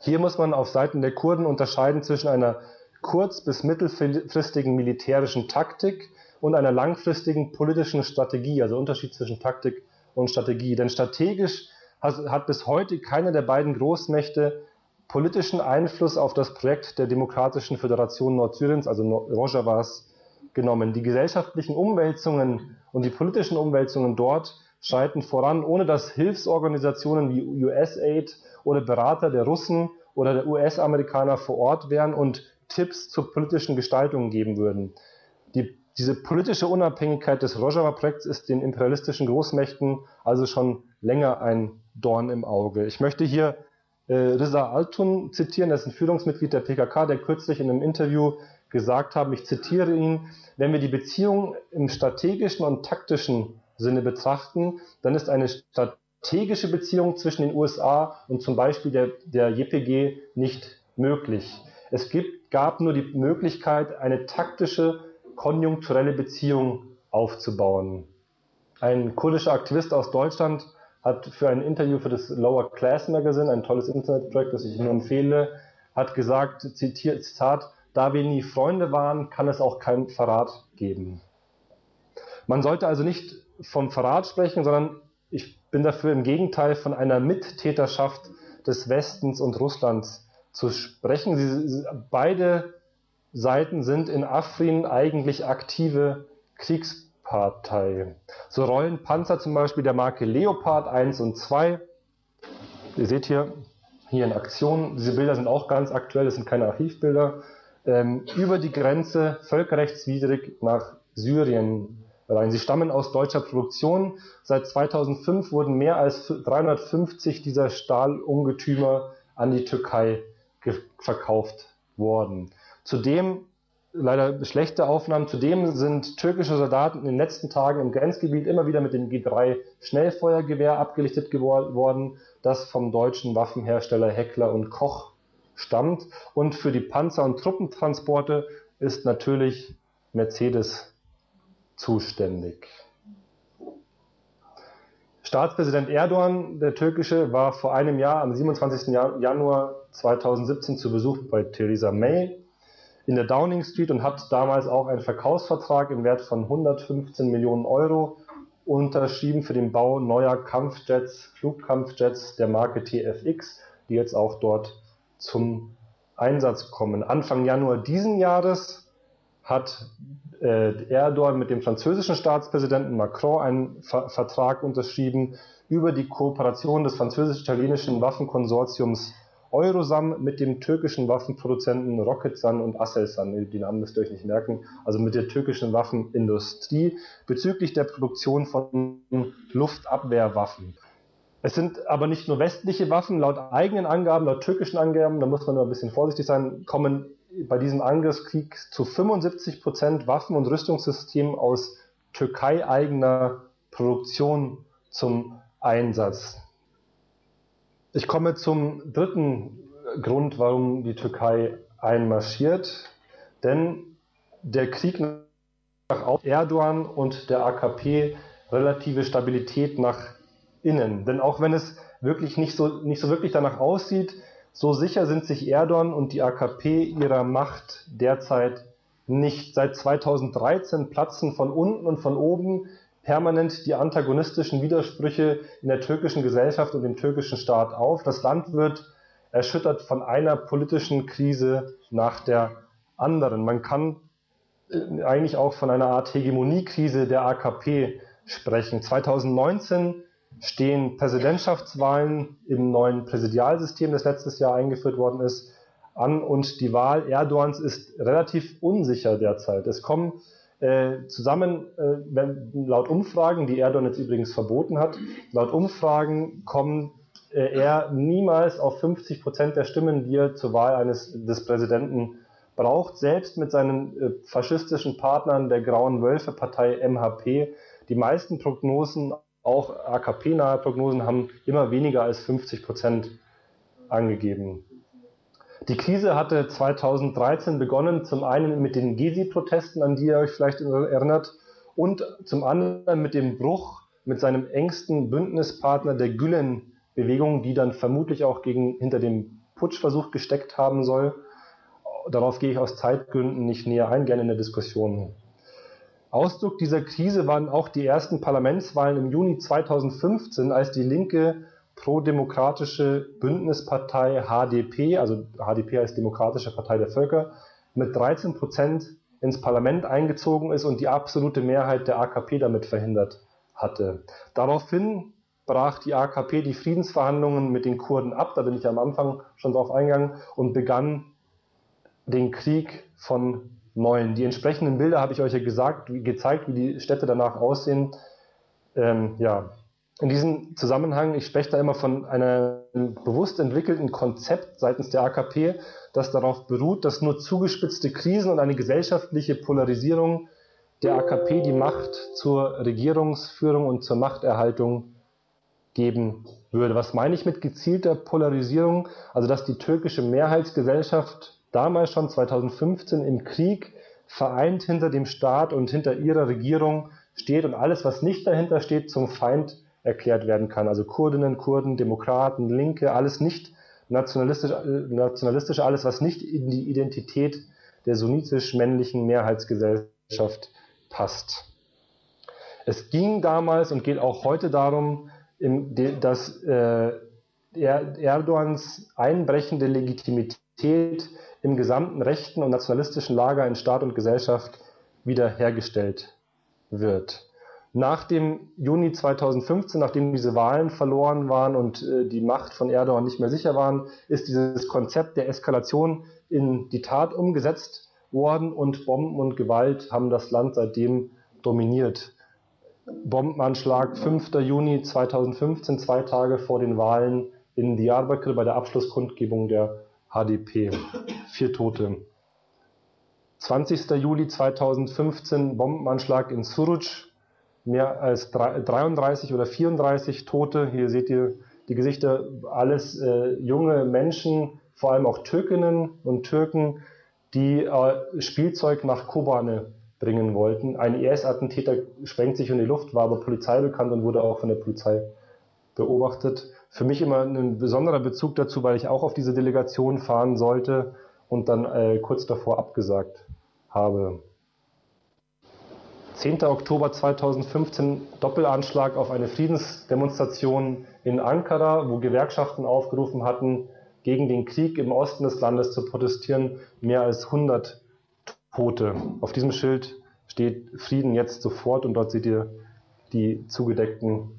Hier muss man auf Seiten der Kurden unterscheiden zwischen einer kurz- bis mittelfristigen militärischen Taktik und einer langfristigen politischen Strategie, also Unterschied zwischen Taktik und Strategie. Denn strategisch hat bis heute keine der beiden Großmächte politischen Einfluss auf das Projekt der Demokratischen Föderation Nordsyriens, also Rojavas, genommen. Die gesellschaftlichen Umwälzungen und die politischen Umwälzungen dort schreiten voran, ohne dass Hilfsorganisationen wie USAID oder Berater der Russen oder der US-Amerikaner vor Ort wären und Tipps zur politischen Gestaltung geben würden. Die, diese politische Unabhängigkeit des Rojava-Projekts ist den imperialistischen Großmächten also schon länger ein Dorn im Auge. Ich möchte hier äh, Riza Altun zitieren, er ist ein Führungsmitglied der PKK, der kürzlich in einem Interview gesagt haben, ich zitiere ihn, wenn wir die Beziehung im strategischen und taktischen Sinne betrachten, dann ist eine strategische Beziehung zwischen den USA und zum Beispiel der, der JPG nicht möglich. Es gibt, gab nur die Möglichkeit, eine taktische, konjunkturelle Beziehung aufzubauen. Ein kurdischer Aktivist aus Deutschland hat für ein Interview für das Lower Class Magazine, ein tolles Internetprojekt, das ich nur empfehle, hat gesagt, zitiert, Zitat, da wir nie Freunde waren, kann es auch keinen Verrat geben. Man sollte also nicht vom Verrat sprechen, sondern ich bin dafür im Gegenteil von einer Mittäterschaft des Westens und Russlands zu sprechen. Sie, beide Seiten sind in Afrin eigentlich aktive Kriegspartei. So rollen Panzer zum Beispiel der Marke Leopard 1 und 2. Ihr seht hier, hier in Aktion. Diese Bilder sind auch ganz aktuell, das sind keine Archivbilder. Ähm, über die Grenze völkerrechtswidrig nach Syrien rein. Sie stammen aus deutscher Produktion. Seit 2005 wurden mehr als 350 dieser Stahlungetümer an die Türkei verkauft worden. Zudem leider schlechte Aufnahmen. Zudem sind türkische Soldaten in den letzten Tagen im Grenzgebiet immer wieder mit dem G3 Schnellfeuergewehr abgelichtet worden, das vom deutschen Waffenhersteller Heckler und Koch stammt. Und für die Panzer- und Truppentransporte ist natürlich Mercedes zuständig. Staatspräsident Erdogan, der türkische, war vor einem Jahr, am 27. Januar 2017, zu Besuch bei Theresa May in der Downing Street und hat damals auch einen Verkaufsvertrag im Wert von 115 Millionen Euro unterschrieben für den Bau neuer Kampfjets, Flugkampfjets der Marke TFX, die jetzt auch dort zum Einsatz kommen. Anfang Januar diesen Jahres hat äh, Erdogan mit dem französischen Staatspräsidenten Macron einen Ver Vertrag unterschrieben über die Kooperation des französisch-italienischen Waffenkonsortiums Eurosam mit dem türkischen Waffenproduzenten Roketsan und Aselsan, die Namen müsst ihr euch nicht merken, also mit der türkischen Waffenindustrie bezüglich der Produktion von Luftabwehrwaffen. Es sind aber nicht nur westliche Waffen, laut eigenen Angaben, laut türkischen Angaben, da muss man nur ein bisschen vorsichtig sein, kommen bei diesem Angriffskrieg zu 75 Prozent Waffen- und Rüstungssystemen aus Türkei-eigener Produktion zum Einsatz. Ich komme zum dritten Grund, warum die Türkei einmarschiert. Denn der Krieg nach Erdogan und der AKP relative Stabilität nach innen. Denn auch wenn es wirklich nicht so, nicht so wirklich danach aussieht, so sicher sind sich Erdogan und die AKP ihrer Macht derzeit nicht. Seit 2013 platzen von unten und von oben permanent die antagonistischen Widersprüche in der türkischen Gesellschaft und dem türkischen Staat auf. Das Land wird erschüttert von einer politischen Krise nach der anderen. Man kann äh, eigentlich auch von einer Art Hegemoniekrise der AKP sprechen. 2019 stehen Präsidentschaftswahlen im neuen Präsidialsystem, das letztes Jahr eingeführt worden ist, an und die Wahl Erdogans ist relativ unsicher derzeit. Es kommen Äh, zusammen, äh, wenn, laut Umfragen, die Erdogan jetzt übrigens verboten hat, laut Umfragen kommen äh, er niemals auf 50 Prozent der Stimmen, die er zur Wahl eines des Präsidenten braucht, selbst mit seinen äh, faschistischen Partnern der Grauen Wölfe-Partei MHP. Die meisten Prognosen, auch AKP-nahe Prognosen, haben immer weniger als 50 Prozent angegeben. Die Krise hatte 2013 begonnen, zum einen mit den Gezi-Protesten, an die ihr euch vielleicht erinnert, und zum anderen mit dem Bruch mit seinem engsten Bündnispartner der Gülen-Bewegung, die dann vermutlich auch gegen, hinter dem Putschversuch gesteckt haben soll. Darauf gehe ich aus Zeitgründen nicht näher ein, gerne in der Diskussion. Ausdruck dieser Krise waren auch die ersten Parlamentswahlen im Juni 2015, als die Linke prodemokratische Bündnispartei HDP, also HDP heißt Demokratische Partei der Völker, mit 13 Prozent ins Parlament eingezogen ist und die absolute Mehrheit der AKP damit verhindert hatte. Daraufhin brach die AKP die Friedensverhandlungen mit den Kurden ab, da bin ich am Anfang schon drauf eingegangen, und begann den Krieg von Neuem. Die entsprechenden Bilder habe ich euch ja gesagt, gezeigt, wie die Städte danach aussehen. Ähm, ja, in diesem Zusammenhang, ich spreche da immer von einem bewusst entwickelten Konzept seitens der AKP, das darauf beruht, dass nur zugespitzte Krisen und eine gesellschaftliche Polarisierung der AKP die Macht zur Regierungsführung und zur Machterhaltung geben würde. Was meine ich mit gezielter Polarisierung? Also, dass die türkische Mehrheitsgesellschaft damals schon 2015 im Krieg vereint hinter dem Staat und hinter ihrer Regierung steht und alles, was nicht dahinter steht, zum Feind erklärt werden kann. Also Kurdinnen, Kurden, Demokraten, Linke, alles nicht nationalistisch, nationalistisch alles, was nicht in die Identität der sunnitisch-männlichen Mehrheitsgesellschaft passt. Es ging damals und geht auch heute darum, dass äh, Erdogans einbrechende Legitimität im gesamten rechten und nationalistischen Lager in Staat und Gesellschaft wiederhergestellt wird. Nach dem Juni 2015, nachdem diese Wahlen verloren waren und äh, die Macht von Erdogan nicht mehr sicher waren, ist dieses Konzept der Eskalation in die Tat umgesetzt worden und Bomben und Gewalt haben das Land seitdem dominiert. Bombenanschlag 5. Juni 2015, zwei Tage vor den Wahlen in Diyarbakir bei der Abschlusskundgebung der HDP. Vier Tote. 20. Juli 2015 Bombenanschlag in Suruc, mehr als 33 oder 34 Tote. Hier seht ihr die Gesichter, alles äh, junge Menschen, vor allem auch Türkinnen und Türken, die äh, Spielzeug nach Kobane bringen wollten. Ein IS-Attentäter sprengt sich in die Luft, war aber Polizei bekannt und wurde auch von der Polizei beobachtet. Für mich immer ein besonderer Bezug dazu, weil ich auch auf diese Delegation fahren sollte und dann äh, kurz davor abgesagt habe. 10. Oktober 2015 Doppelanschlag auf eine Friedensdemonstration in Ankara, wo Gewerkschaften aufgerufen hatten, gegen den Krieg im Osten des Landes zu protestieren. Mehr als 100 Tote. Auf diesem Schild steht Frieden jetzt sofort und dort seht ihr die zugedeckten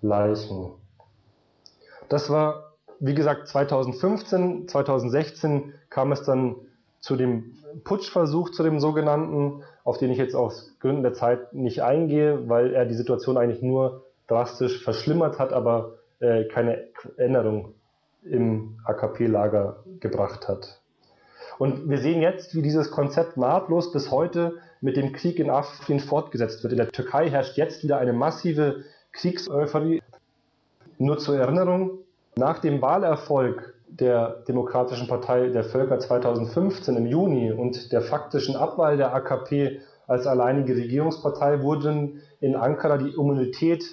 Leichen. Das war, wie gesagt, 2015. 2016 kam es dann zu dem Putschversuch, zu dem sogenannten, auf den ich jetzt aus Gründen der Zeit nicht eingehe, weil er die Situation eigentlich nur drastisch verschlimmert hat, aber äh, keine Änderung im AKP-Lager gebracht hat. Und wir sehen jetzt, wie dieses Konzept nahtlos bis heute mit dem Krieg in Afrin fortgesetzt wird. In der Türkei herrscht jetzt wieder eine massive Kriegseuphorie. Nur zur Erinnerung, nach dem Wahlerfolg der Demokratischen Partei der Völker 2015 im Juni und der faktischen Abwahl der AKP als alleinige Regierungspartei wurden in Ankara die Immunität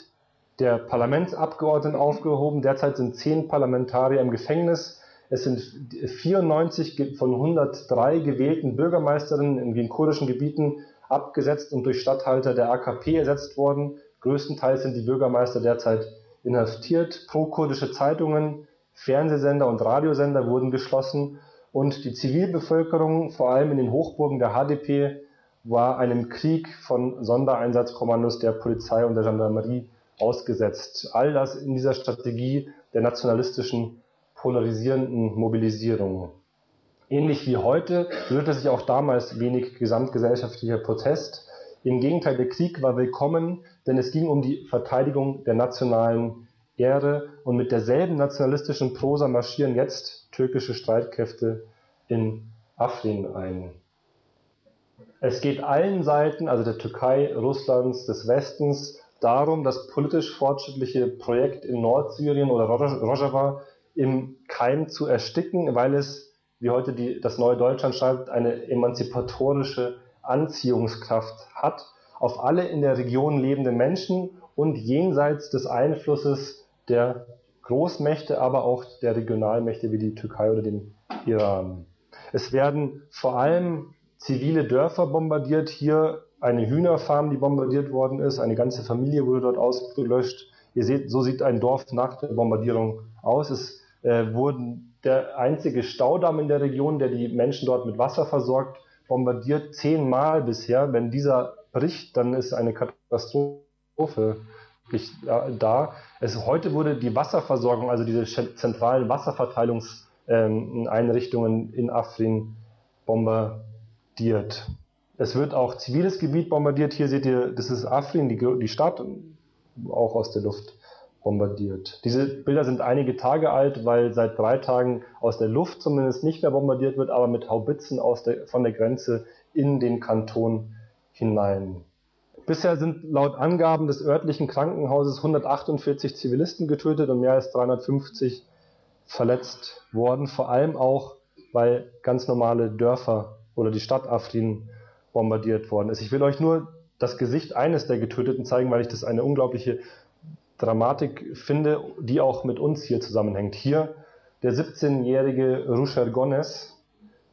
der Parlamentsabgeordneten aufgehoben. Derzeit sind zehn Parlamentarier im Gefängnis. Es sind 94 von 103 gewählten Bürgermeisterinnen in den kurdischen Gebieten abgesetzt und durch Statthalter der AKP ersetzt worden. Größtenteils sind die Bürgermeister derzeit inhaftiert. Pro-kurdische Zeitungen Fernsehsender und Radiosender wurden geschlossen und die Zivilbevölkerung, vor allem in den Hochburgen der HDP, war einem Krieg von Sondereinsatzkommandos der Polizei und der Gendarmerie ausgesetzt. All das in dieser Strategie der nationalistischen polarisierenden Mobilisierung. Ähnlich wie heute rührte sich auch damals wenig gesamtgesellschaftlicher Protest. Im Gegenteil, der Krieg war willkommen, denn es ging um die Verteidigung der nationalen Ehre und mit derselben nationalistischen Prosa marschieren jetzt türkische Streitkräfte in Afrin ein. Es geht allen Seiten, also der Türkei, Russlands, des Westens, darum, das politisch fortschrittliche Projekt in Nordsyrien oder Rojava im Keim zu ersticken, weil es, wie heute die, das Neue Deutschland schreibt, eine emanzipatorische Anziehungskraft hat auf alle in der Region lebenden Menschen und jenseits des Einflusses der Großmächte, aber auch der Regionalmächte wie die Türkei oder den Iran. Es werden vor allem zivile Dörfer bombardiert. Hier eine Hühnerfarm, die bombardiert worden ist. Eine ganze Familie wurde dort ausgelöscht. Ihr seht, so sieht ein Dorf nach der Bombardierung aus. Es äh, wurden der einzige Staudamm in der Region, der die Menschen dort mit Wasser versorgt, bombardiert zehnmal bisher. Wenn dieser bricht, dann ist eine Katastrophe da. Es, heute wurde die Wasserversorgung, also diese zentralen Wasserverteilungseinrichtungen in Afrin bombardiert. Es wird auch ziviles Gebiet bombardiert. Hier seht ihr, das ist Afrin, die, die Stadt, auch aus der Luft bombardiert. Diese Bilder sind einige Tage alt, weil seit drei Tagen aus der Luft zumindest nicht mehr bombardiert wird, aber mit Haubitzen aus der, von der Grenze in den Kanton hinein. Bisher sind laut Angaben des örtlichen Krankenhauses 148 Zivilisten getötet und mehr als 350 verletzt worden, vor allem auch, weil ganz normale Dörfer oder die Stadt Afrin bombardiert worden ist. Ich will euch nur das Gesicht eines der Getöteten zeigen, weil ich das eine unglaubliche Dramatik finde, die auch mit uns hier zusammenhängt. Hier der 17-jährige Rusher Gones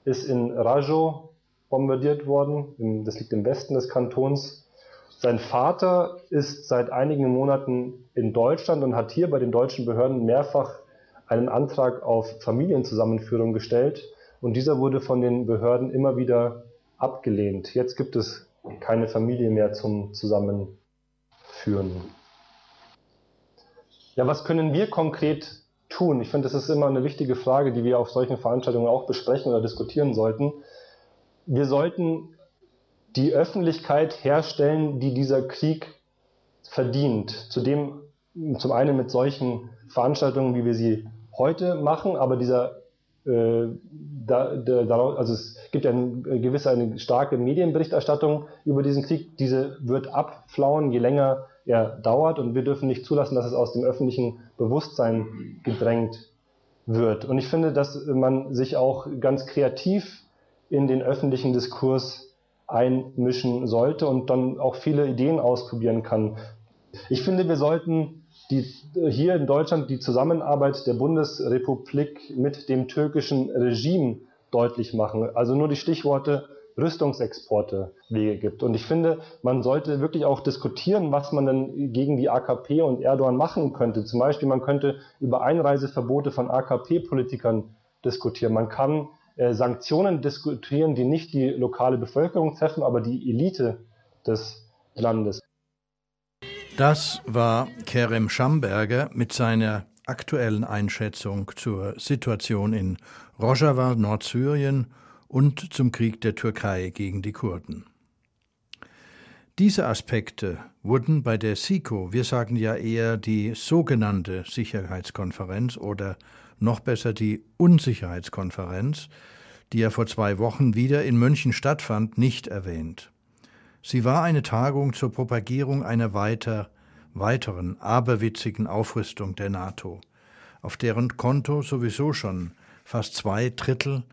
ist in Rajo bombardiert worden, das liegt im Westen des Kantons. Sein Vater ist seit einigen Monaten in Deutschland und hat hier bei den deutschen Behörden mehrfach einen Antrag auf Familienzusammenführung gestellt und dieser wurde von den Behörden immer wieder abgelehnt. Jetzt gibt es keine Familie mehr zum Zusammenführen. Ja, was können wir konkret tun? Ich finde, das ist immer eine wichtige Frage, die wir auf solchen Veranstaltungen auch besprechen oder diskutieren sollten. Wir sollten die Öffentlichkeit herstellen, die dieser Krieg verdient. Zudem zum einen mit solchen Veranstaltungen, wie wir sie heute machen, aber dieser äh, da, da, also es gibt eine gewisse eine starke Medienberichterstattung über diesen Krieg. Diese wird abflauen, je länger er dauert, und wir dürfen nicht zulassen, dass es aus dem öffentlichen Bewusstsein gedrängt wird. Und ich finde, dass man sich auch ganz kreativ in den öffentlichen Diskurs einmischen sollte und dann auch viele Ideen ausprobieren kann. Ich finde, wir sollten die, hier in Deutschland die Zusammenarbeit der Bundesrepublik mit dem türkischen Regime deutlich machen. Also nur die Stichworte Rüstungsexporte Wege gibt. Und ich finde, man sollte wirklich auch diskutieren, was man denn gegen die AKP und Erdogan machen könnte. Zum Beispiel, man könnte über Einreiseverbote von AKP-Politikern diskutieren. Man kann äh, Sanktionen diskutieren, die nicht die lokale Bevölkerung treffen, aber die Elite des Landes. Das war Kerem Schamberger mit seiner aktuellen Einschätzung zur Situation in Rojava, Nordsyrien und zum Krieg der Türkei gegen die Kurden. Diese Aspekte wurden bei der SIKO, wir sagen ja eher die sogenannte Sicherheitskonferenz oder noch besser die Unsicherheitskonferenz, die ja vor zwei Wochen wieder in München stattfand, nicht erwähnt. Sie war eine Tagung zur Propagierung einer weiter, weiteren aberwitzigen Aufrüstung der NATO, auf deren Konto sowieso schon fast zwei Drittel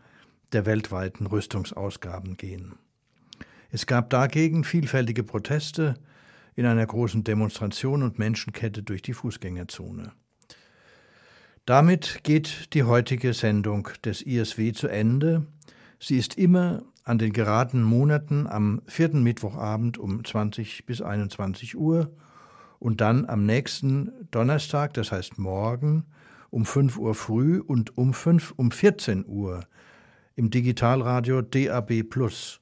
der weltweiten Rüstungsausgaben gehen. Es gab dagegen vielfältige Proteste in einer großen Demonstration und Menschenkette durch die Fußgängerzone. Damit geht die heutige Sendung des ISW zu Ende. Sie ist immer an den geraden Monaten am vierten Mittwochabend um 20 bis 21 Uhr und dann am nächsten Donnerstag, das heißt morgen, um 5 Uhr früh und um, 5, um 14 Uhr im Digitalradio DAB Plus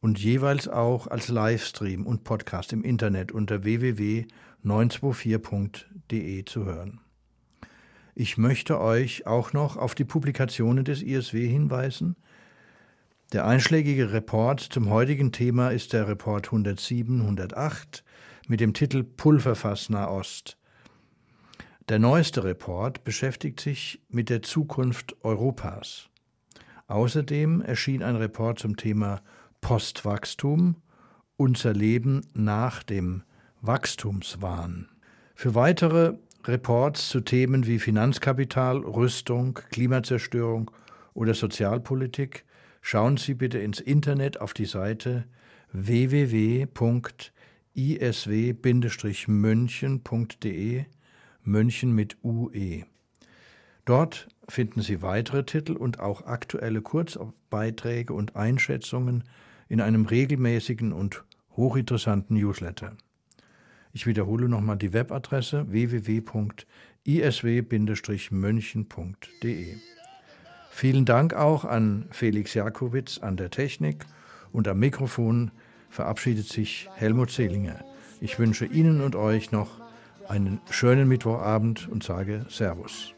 und jeweils auch als Livestream und Podcast im Internet unter www.924.de zu hören. Ich möchte euch auch noch auf die Publikationen des ISW hinweisen. Der einschlägige Report zum heutigen Thema ist der Report 107-108 mit dem Titel Pulverfass Nahost. Der neueste Report beschäftigt sich mit der Zukunft Europas. Außerdem erschien ein Report zum Thema Postwachstum, unser Leben nach dem Wachstumswahn. Für weitere Reports zu Themen wie Finanzkapital, Rüstung, Klimazerstörung oder Sozialpolitik schauen Sie bitte ins Internet auf die Seite www.isw-münchen.de München mit UE. Dort finden Sie weitere Titel und auch aktuelle Kurzbeiträge und Einschätzungen in einem regelmäßigen und hochinteressanten Newsletter. Ich wiederhole nochmal die Webadresse www.isw-münchen.de. Vielen Dank auch an Felix Jakowitz an der Technik und am Mikrofon verabschiedet sich Helmut Selinger. Ich wünsche Ihnen und euch noch einen schönen Mittwochabend und sage Servus.